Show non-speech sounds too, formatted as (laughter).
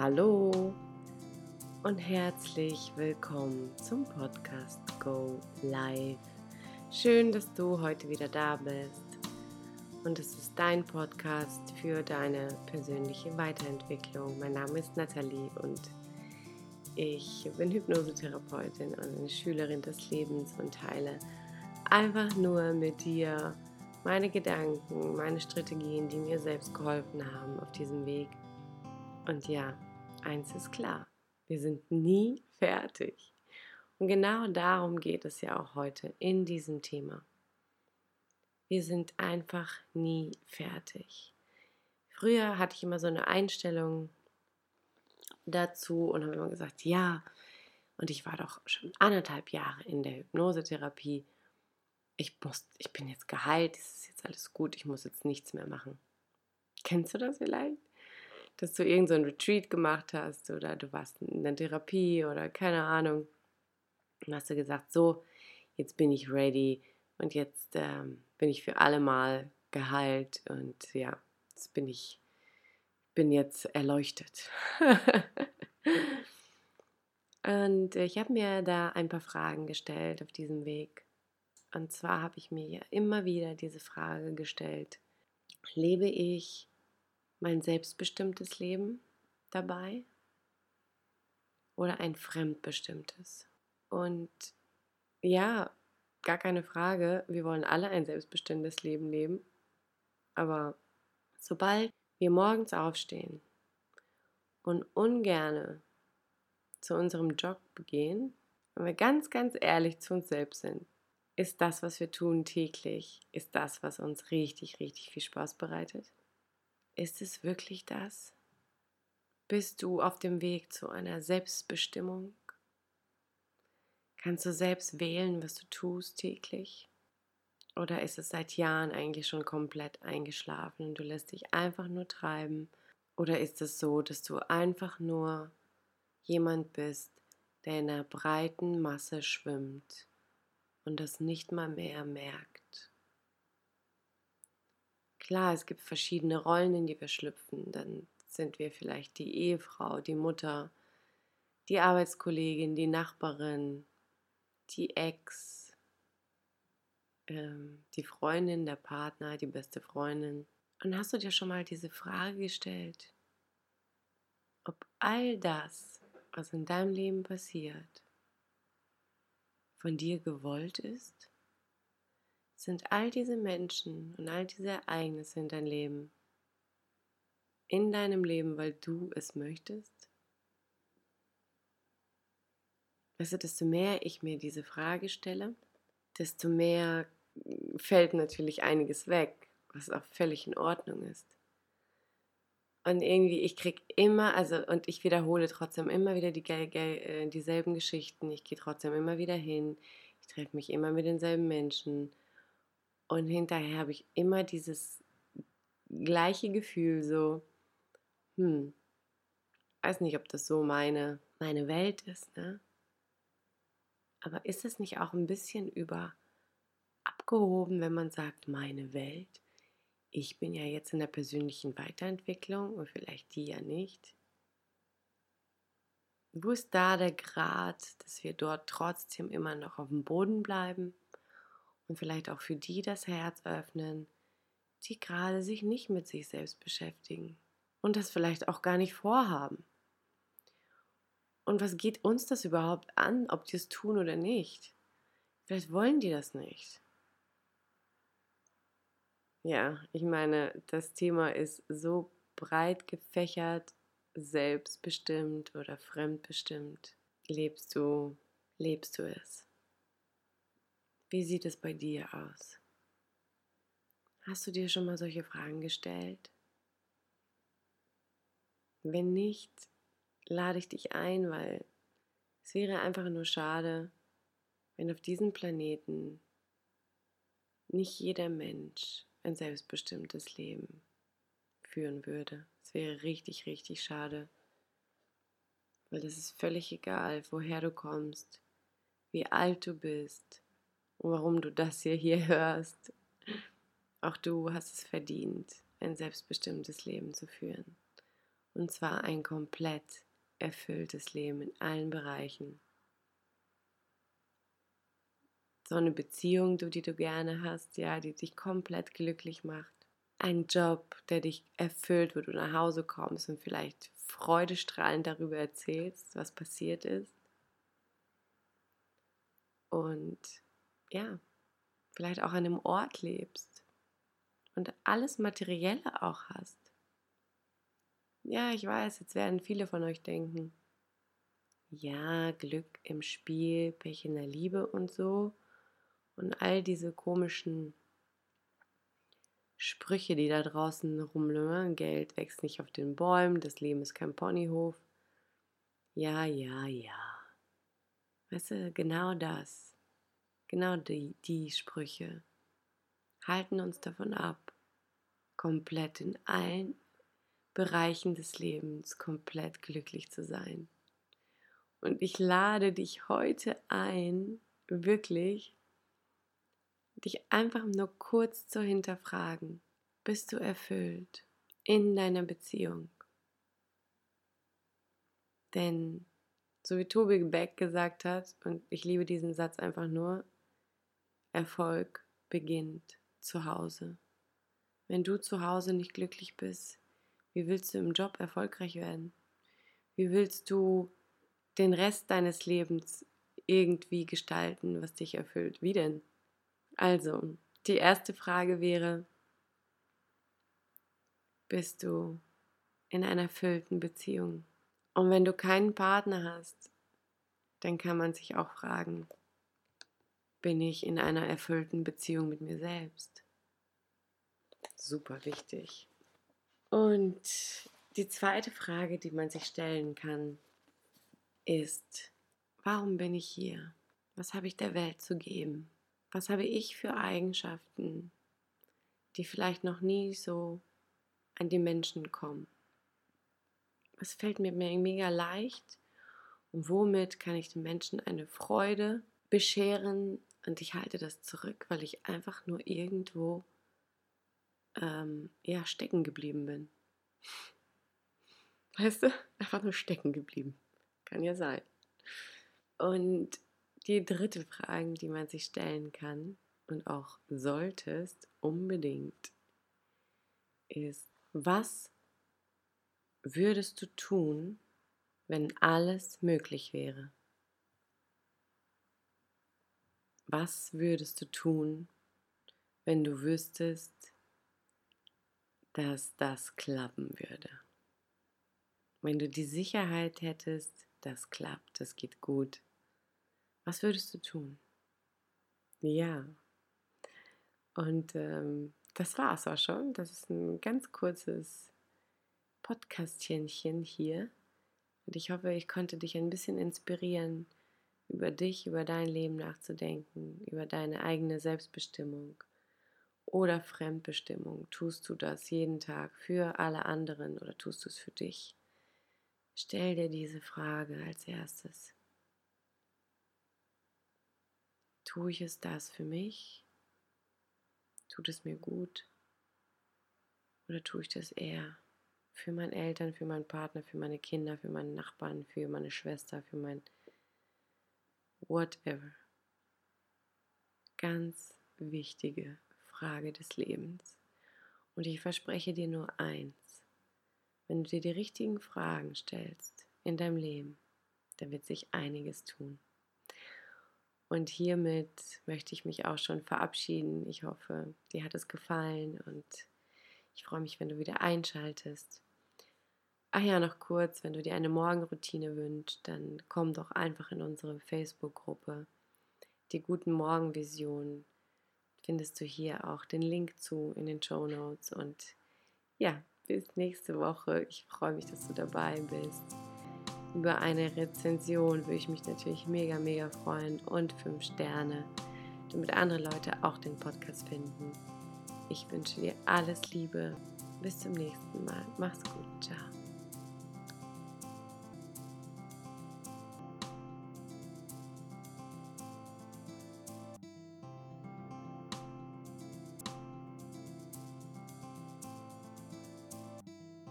Hallo und herzlich willkommen zum Podcast Go Live. Schön, dass du heute wieder da bist. Und es ist dein Podcast für deine persönliche Weiterentwicklung. Mein Name ist Nathalie und ich bin Hypnosetherapeutin und eine Schülerin des Lebens und teile einfach nur mit dir meine Gedanken, meine Strategien, die mir selbst geholfen haben auf diesem Weg. Und ja, eins ist klar, wir sind nie fertig. Und genau darum geht es ja auch heute in diesem Thema. Wir sind einfach nie fertig. Früher hatte ich immer so eine Einstellung dazu und habe immer gesagt, ja, und ich war doch schon anderthalb Jahre in der Hypnosetherapie ich, muss, ich bin jetzt geheilt, es ist jetzt alles gut, ich muss jetzt nichts mehr machen. Kennst du das vielleicht? Dass du irgendein so Retreat gemacht hast oder du warst in der Therapie oder keine Ahnung. Und hast du gesagt, so, jetzt bin ich ready und jetzt ähm, bin ich für alle Mal geheilt und ja, jetzt bin ich, bin jetzt erleuchtet. (laughs) und ich habe mir da ein paar Fragen gestellt auf diesem Weg. Und zwar habe ich mir ja immer wieder diese Frage gestellt, lebe ich mein selbstbestimmtes Leben dabei oder ein fremdbestimmtes? Und ja, gar keine Frage, wir wollen alle ein selbstbestimmtes Leben leben, aber sobald wir morgens aufstehen und ungerne zu unserem Job gehen, wenn wir ganz, ganz ehrlich zu uns selbst sind, ist das, was wir tun täglich, ist das, was uns richtig, richtig viel Spaß bereitet? Ist es wirklich das? Bist du auf dem Weg zu einer Selbstbestimmung? Kannst du selbst wählen, was du tust täglich? Oder ist es seit Jahren eigentlich schon komplett eingeschlafen und du lässt dich einfach nur treiben? Oder ist es so, dass du einfach nur jemand bist, der in einer breiten Masse schwimmt und das nicht mal mehr merkt. Klar, es gibt verschiedene Rollen, in die wir schlüpfen. Dann sind wir vielleicht die Ehefrau, die Mutter, die Arbeitskollegin, die Nachbarin, die Ex, ähm, die Freundin, der Partner, die beste Freundin. Und hast du dir schon mal diese Frage gestellt, ob all das, was in deinem Leben passiert, von dir gewollt ist? Sind all diese Menschen und all diese Ereignisse in dein Leben, in deinem Leben, weil du es möchtest? Weißt du, desto mehr ich mir diese Frage stelle, desto mehr fällt natürlich einiges weg, was auch völlig in Ordnung ist. Und irgendwie, ich krieg immer, also, und ich wiederhole trotzdem immer wieder die, äh, dieselben Geschichten. Ich gehe trotzdem immer wieder hin. Ich treffe mich immer mit denselben Menschen. Und hinterher habe ich immer dieses gleiche Gefühl, so, hm, weiß nicht, ob das so meine, meine Welt ist, ne? Aber ist es nicht auch ein bisschen über abgehoben, wenn man sagt, meine Welt? ich bin ja jetzt in der persönlichen Weiterentwicklung und vielleicht die ja nicht. Wo ist da der Grad, dass wir dort trotzdem immer noch auf dem Boden bleiben und vielleicht auch für die das Herz öffnen, die gerade sich nicht mit sich selbst beschäftigen und das vielleicht auch gar nicht vorhaben? Und was geht uns das überhaupt an, ob die es tun oder nicht? Vielleicht wollen die das nicht. Ja, ich meine, das Thema ist so breit gefächert, selbstbestimmt oder fremdbestimmt. Lebst du, lebst du es? Wie sieht es bei dir aus? Hast du dir schon mal solche Fragen gestellt? Wenn nicht, lade ich dich ein, weil es wäre einfach nur schade, wenn auf diesem Planeten nicht jeder Mensch ein selbstbestimmtes Leben führen würde. Es wäre richtig, richtig schade. Weil es ist völlig egal, woher du kommst, wie alt du bist warum du das hier, hier hörst. Auch du hast es verdient, ein selbstbestimmtes Leben zu führen. Und zwar ein komplett erfülltes Leben in allen Bereichen. So eine Beziehung, die du gerne hast, ja, die dich komplett glücklich macht. Ein Job, der dich erfüllt, wo du nach Hause kommst und vielleicht freudestrahlend darüber erzählst, was passiert ist. Und ja, vielleicht auch an einem Ort lebst und alles Materielle auch hast. Ja, ich weiß, jetzt werden viele von euch denken, ja, Glück im Spiel, Pech in der Liebe und so. Und all diese komischen Sprüche, die da draußen rumlören, Geld wächst nicht auf den Bäumen, das Leben ist kein Ponyhof. Ja, ja, ja. Weißt du, genau das, genau die, die Sprüche halten uns davon ab, komplett in allen Bereichen des Lebens komplett glücklich zu sein. Und ich lade dich heute ein, wirklich, dich einfach nur kurz zu hinterfragen. Bist du erfüllt in deiner Beziehung? Denn, so wie Tobi Beck gesagt hat, und ich liebe diesen Satz einfach nur, Erfolg beginnt zu Hause. Wenn du zu Hause nicht glücklich bist, wie willst du im Job erfolgreich werden? Wie willst du den Rest deines Lebens irgendwie gestalten, was dich erfüllt? Wie denn? Also, die erste Frage wäre, bist du in einer erfüllten Beziehung? Und wenn du keinen Partner hast, dann kann man sich auch fragen, bin ich in einer erfüllten Beziehung mit mir selbst? Super wichtig. Und die zweite Frage, die man sich stellen kann, ist, warum bin ich hier? Was habe ich der Welt zu geben? Was habe ich für Eigenschaften, die vielleicht noch nie so an die Menschen kommen? Was fällt mir mega leicht und womit kann ich den Menschen eine Freude bescheren? Und ich halte das zurück, weil ich einfach nur irgendwo ähm, ja, stecken geblieben bin. (laughs) Weißt du? Einfach nur stecken geblieben. Kann ja sein. Und die dritte Frage, die man sich stellen kann und auch solltest unbedingt, ist, was würdest du tun, wenn alles möglich wäre? Was würdest du tun, wenn du wüsstest, dass das klappen würde. Wenn du die Sicherheit hättest, das klappt, das geht gut, was würdest du tun? Ja. Und ähm, das war es auch schon. Das ist ein ganz kurzes Podcastchen hier. Und ich hoffe, ich konnte dich ein bisschen inspirieren, über dich, über dein Leben nachzudenken, über deine eigene Selbstbestimmung oder Fremdbestimmung? Tust du das jeden Tag für alle anderen oder tust du es für dich? Stell dir diese Frage als erstes. Tue ich es das für mich? Tut es mir gut? Oder tue ich das eher für meine Eltern, für meinen Partner, für meine Kinder, für meinen Nachbarn, für meine Schwester, für mein whatever? Ganz wichtige Frage des Lebens. Und ich verspreche dir nur eins. Wenn du dir die richtigen Fragen stellst in deinem Leben, dann wird sich einiges tun. Und hiermit möchte ich mich auch schon verabschieden. Ich hoffe, dir hat es gefallen und ich freue mich, wenn du wieder einschaltest. Ach ja, noch kurz, wenn du dir eine Morgenroutine wünschst, dann komm doch einfach in unsere Facebook-Gruppe, die guten Morgenvisionen findest du hier auch den Link zu in den Show Notes. Und ja, bis nächste Woche. Ich freue mich, dass du dabei bist. Über eine Rezension würde ich mich natürlich mega, mega freuen und fünf Sterne, damit andere Leute auch den Podcast finden. Ich wünsche dir alles Liebe. Bis zum nächsten Mal. Mach's gut. Ciao.